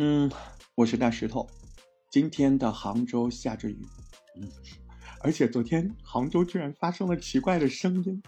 嗯，我是大石头。今天的杭州下着雨，嗯，而且昨天杭州居然发生了奇怪的声音。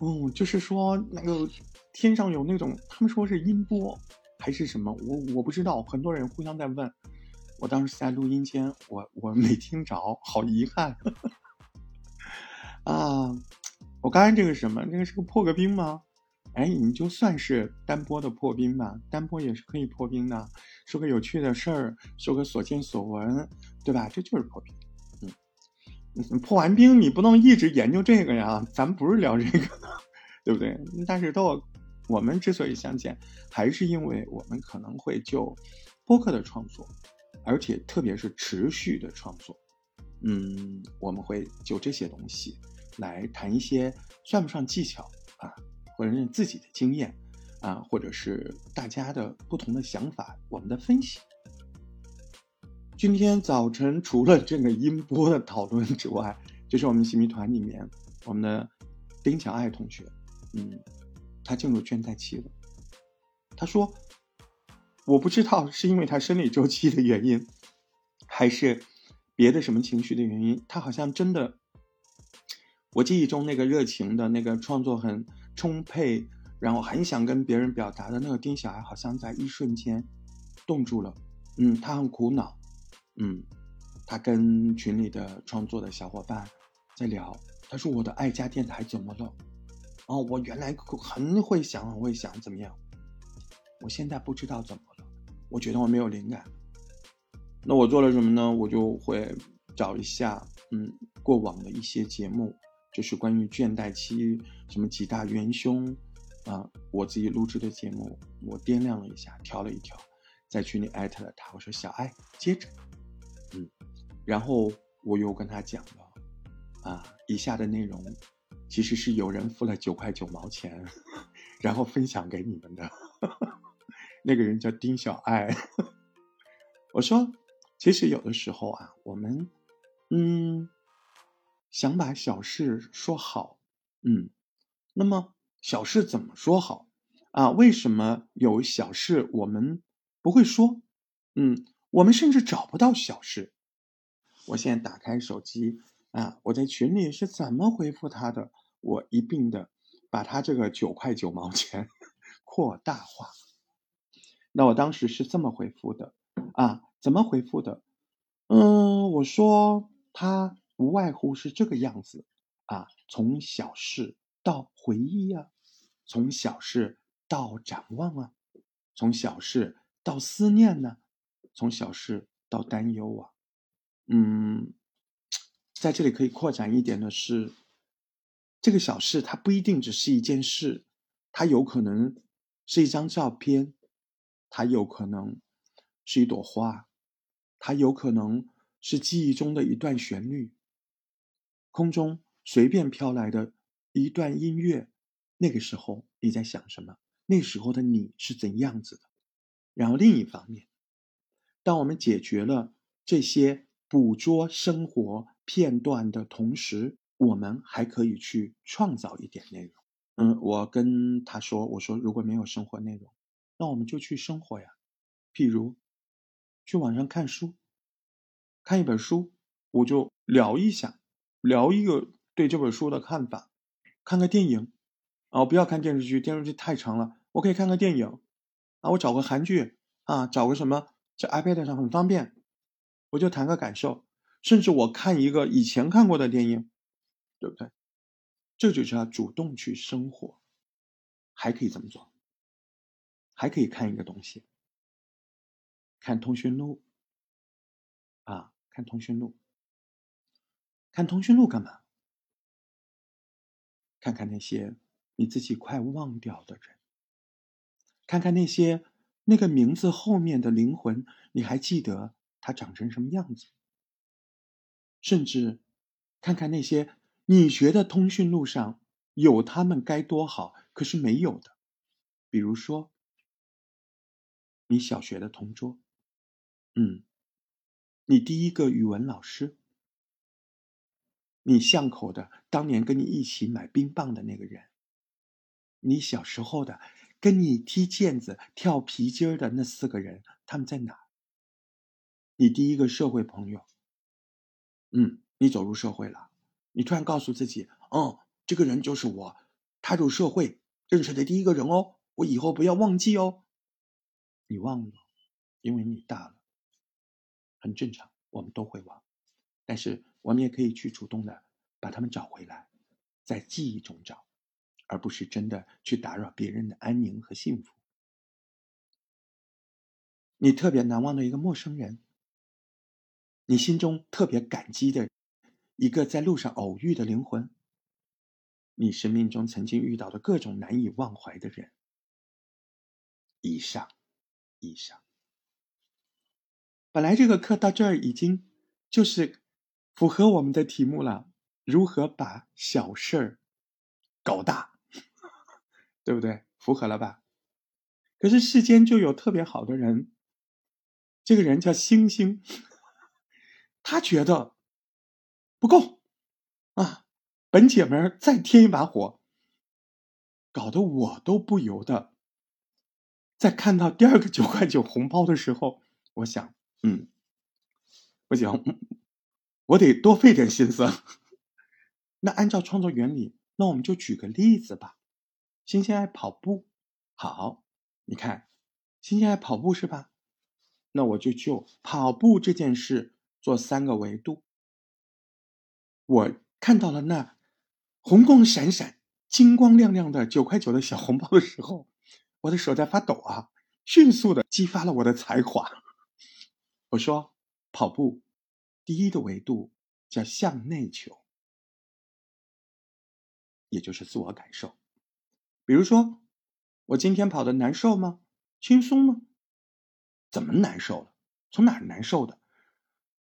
嗯，就是说那个天上有那种，他们说是音波还是什么，我我不知道。很多人互相在问，我当时在录音间，我我没听着，好遗憾。啊，我刚才这个什么，这个是个破格冰吗？哎，你就算是单播的破冰吧，单播也是可以破冰的，说个有趣的事儿，说个所见所闻，对吧？这就是破冰。嗯，破完冰你不能一直研究这个呀，咱们不是聊这个，对不对？但是都，我们之所以相见，还是因为我们可能会就播客的创作，而且特别是持续的创作，嗯，我们会就这些东西来谈一些算不上技巧。或者是自己的经验，啊，或者是大家的不同的想法，我们的分析。今天早晨除了这个音波的讨论之外，就是我们新米团里面我们的丁小爱同学，嗯，他进入倦怠期了。他说：“我不知道是因为他生理周期的原因，还是别的什么情绪的原因，他好像真的，我记忆中那个热情的那个创作很。”充沛，然后很想跟别人表达的那个丁小孩，好像在一瞬间冻住了。嗯，他很苦恼。嗯，他跟群里的创作的小伙伴在聊，他说：“我的爱家电台怎么了？哦，我原来很会想，很会想，怎么样？我现在不知道怎么了。我觉得我没有灵感。那我做了什么呢？我就会找一下，嗯，过往的一些节目。”就是关于倦怠期什么几大元凶，啊，我自己录制的节目，我掂量了一下，调了一调，在群里艾特了他，我说小爱接着，嗯，然后我又跟他讲了，啊，以下的内容其实是有人付了九块九毛钱，然后分享给你们的，那个人叫丁小爱，我说，其实有的时候啊，我们，嗯。想把小事说好，嗯，那么小事怎么说好啊？为什么有小事我们不会说？嗯，我们甚至找不到小事。我现在打开手机啊，我在群里是怎么回复他的？我一并的把他这个九块九毛钱 扩大化。那我当时是这么回复的啊？怎么回复的？嗯，我说他。无外乎是这个样子啊，从小事到回忆啊，从小事到展望啊，从小事到思念呢，从小事到担忧啊，嗯，在这里可以扩展一点的是，这个小事它不一定只是一件事，它有可能是一张照片，它有可能是一朵花，它有可能是记忆中的一段旋律。空中随便飘来的一段音乐，那个时候你在想什么？那时候的你是怎样子的？然后另一方面，当我们解决了这些捕捉生活片段的同时，我们还可以去创造一点内容。嗯，我跟他说：“我说如果没有生活内容，那我们就去生活呀。譬如去网上看书，看一本书，我就聊一下。”聊一个对这本书的看法，看个电影，啊，不要看电视剧，电视剧太长了。我可以看个电影，啊，我找个韩剧，啊，找个什么，在 iPad 上很方便，我就谈个感受，甚至我看一个以前看过的电影，对不对？这就是要主动去生活，还可以怎么做？还可以看一个东西，看通讯录，啊，看通讯录。看通讯录干嘛？看看那些你自己快忘掉的人，看看那些那个名字后面的灵魂，你还记得他长成什么样子？甚至看看那些你觉得通讯录上有他们该多好，可是没有的，比如说你小学的同桌，嗯，你第一个语文老师。你巷口的当年跟你一起买冰棒的那个人，你小时候的跟你踢毽子、跳皮筋儿的那四个人，他们在哪？你第一个社会朋友，嗯，你走入社会了，你突然告诉自己，嗯，这个人就是我踏入社会认识的第一个人哦，我以后不要忘记哦。你忘了，因为你大了，很正常，我们都会忘，但是我们也可以去主动的把他们找回来，在记忆中找，而不是真的去打扰别人的安宁和幸福。你特别难忘的一个陌生人。你心中特别感激的一个在路上偶遇的灵魂，你生命中曾经遇到的各种难以忘怀的人，以上，以上。本来这个课到这儿已经就是符合我们的题目了，如何把小事儿搞大，对不对？符合了吧？可是世间就有特别好的人，这个人叫星星。他觉得不够啊，本姐们再添一把火，搞得我都不由得，在看到第二个九块九红包的时候，我想，嗯，不行，我得多费点心思。那按照创作原理，那我们就举个例子吧。星星爱跑步，好，你看，星星爱跑步是吧？那我就就跑步这件事。做三个维度，我看到了那红光闪闪、金光亮亮的九块九的小红包的时候，我的手在发抖啊！迅速的激发了我的才华。我说，跑步第一的维度叫向内求，也就是自我感受。比如说，我今天跑的难受吗？轻松吗？怎么难受了？从哪难受的？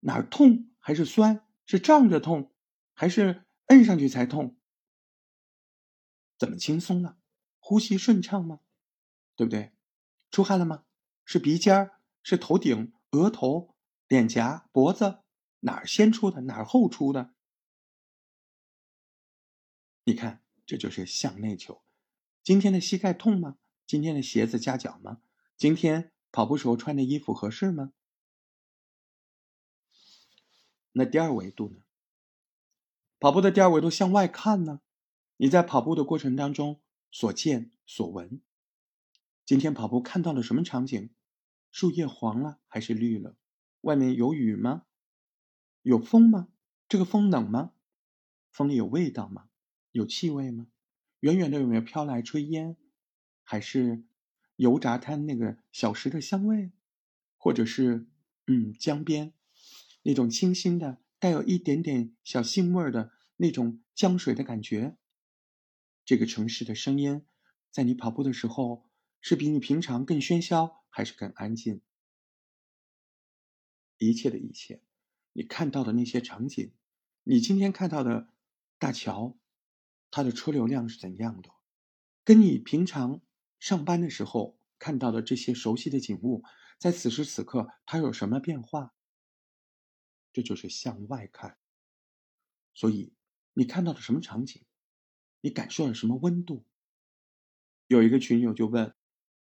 哪儿痛还是酸？是胀着痛，还是摁上去才痛？怎么轻松了？呼吸顺畅吗？对不对？出汗了吗？是鼻尖儿？是头顶、额头、脸颊、脖子？哪儿先出的？哪儿后出的？你看，这就是向内求。今天的膝盖痛吗？今天的鞋子夹脚吗？今天跑步时候穿的衣服合适吗？那第二维度呢？跑步的第二维度向外看呢？你在跑步的过程当中所见所闻，今天跑步看到了什么场景？树叶黄了还是绿了？外面有雨吗？有风吗？这个风冷吗？风里有味道吗？有气味吗？远远的有没有飘来炊烟？还是油炸摊那个小食的香味？或者是嗯江边？那种清新的、带有一点点小腥味的那种江水的感觉。这个城市的声音，在你跑步的时候，是比你平常更喧嚣，还是更安静？一切的一切，你看到的那些场景，你今天看到的大桥，它的车流量是怎样的？跟你平常上班的时候看到的这些熟悉的景物，在此时此刻，它有什么变化？这就是向外看，所以你看到了什么场景，你感受了什么温度？有一个群友就问：“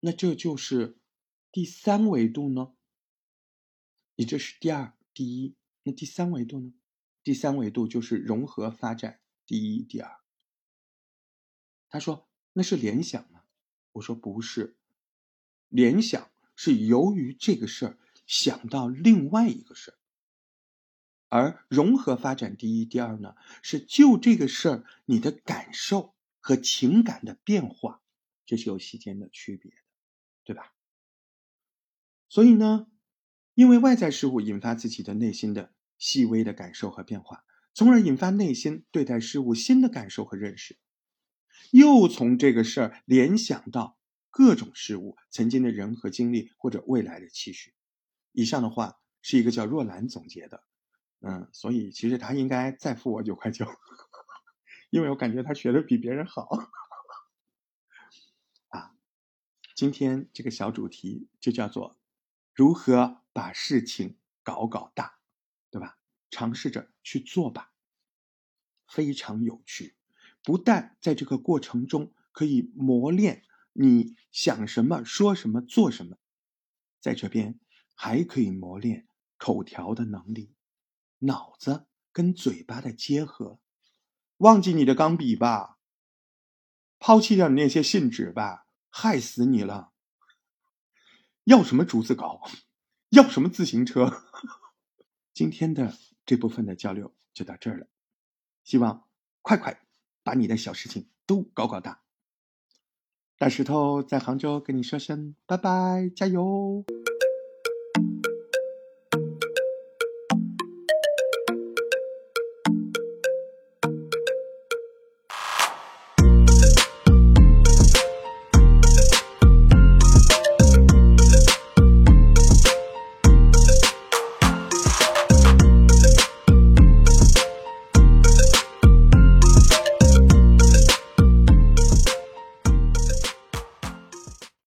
那这就是第三维度呢？你这是第二、第一，那第三维度呢？第三维度就是融合发展第一、第二。”他说：“那是联想吗？”我说：“不是，联想是由于这个事儿想到另外一个事儿。”而融合发展第一、第二呢，是就这个事儿，你的感受和情感的变化，这是有细间的区别的，对吧？所以呢，因为外在事物引发自己的内心的细微的感受和变化，从而引发内心对待事物新的感受和认识，又从这个事儿联想到各种事物、曾经的人和经历或者未来的期许。以上的话是一个叫若兰总结的。嗯，所以其实他应该再付我九块九，因为我感觉他学的比别人好。啊，今天这个小主题就叫做如何把事情搞搞大，对吧？尝试着去做吧，非常有趣。不但在这个过程中可以磨练你想什么、说什么、做什么，在这边还可以磨练口条的能力，脑子跟嘴巴的结合。忘记你的钢笔吧，抛弃掉你那些信纸吧，害死你了。要什么竹子稿？要什么自行车？今天的这部分的交流就到这儿了，希望快快把你的小事情都搞搞大。大石头在杭州跟你说声拜拜，加油！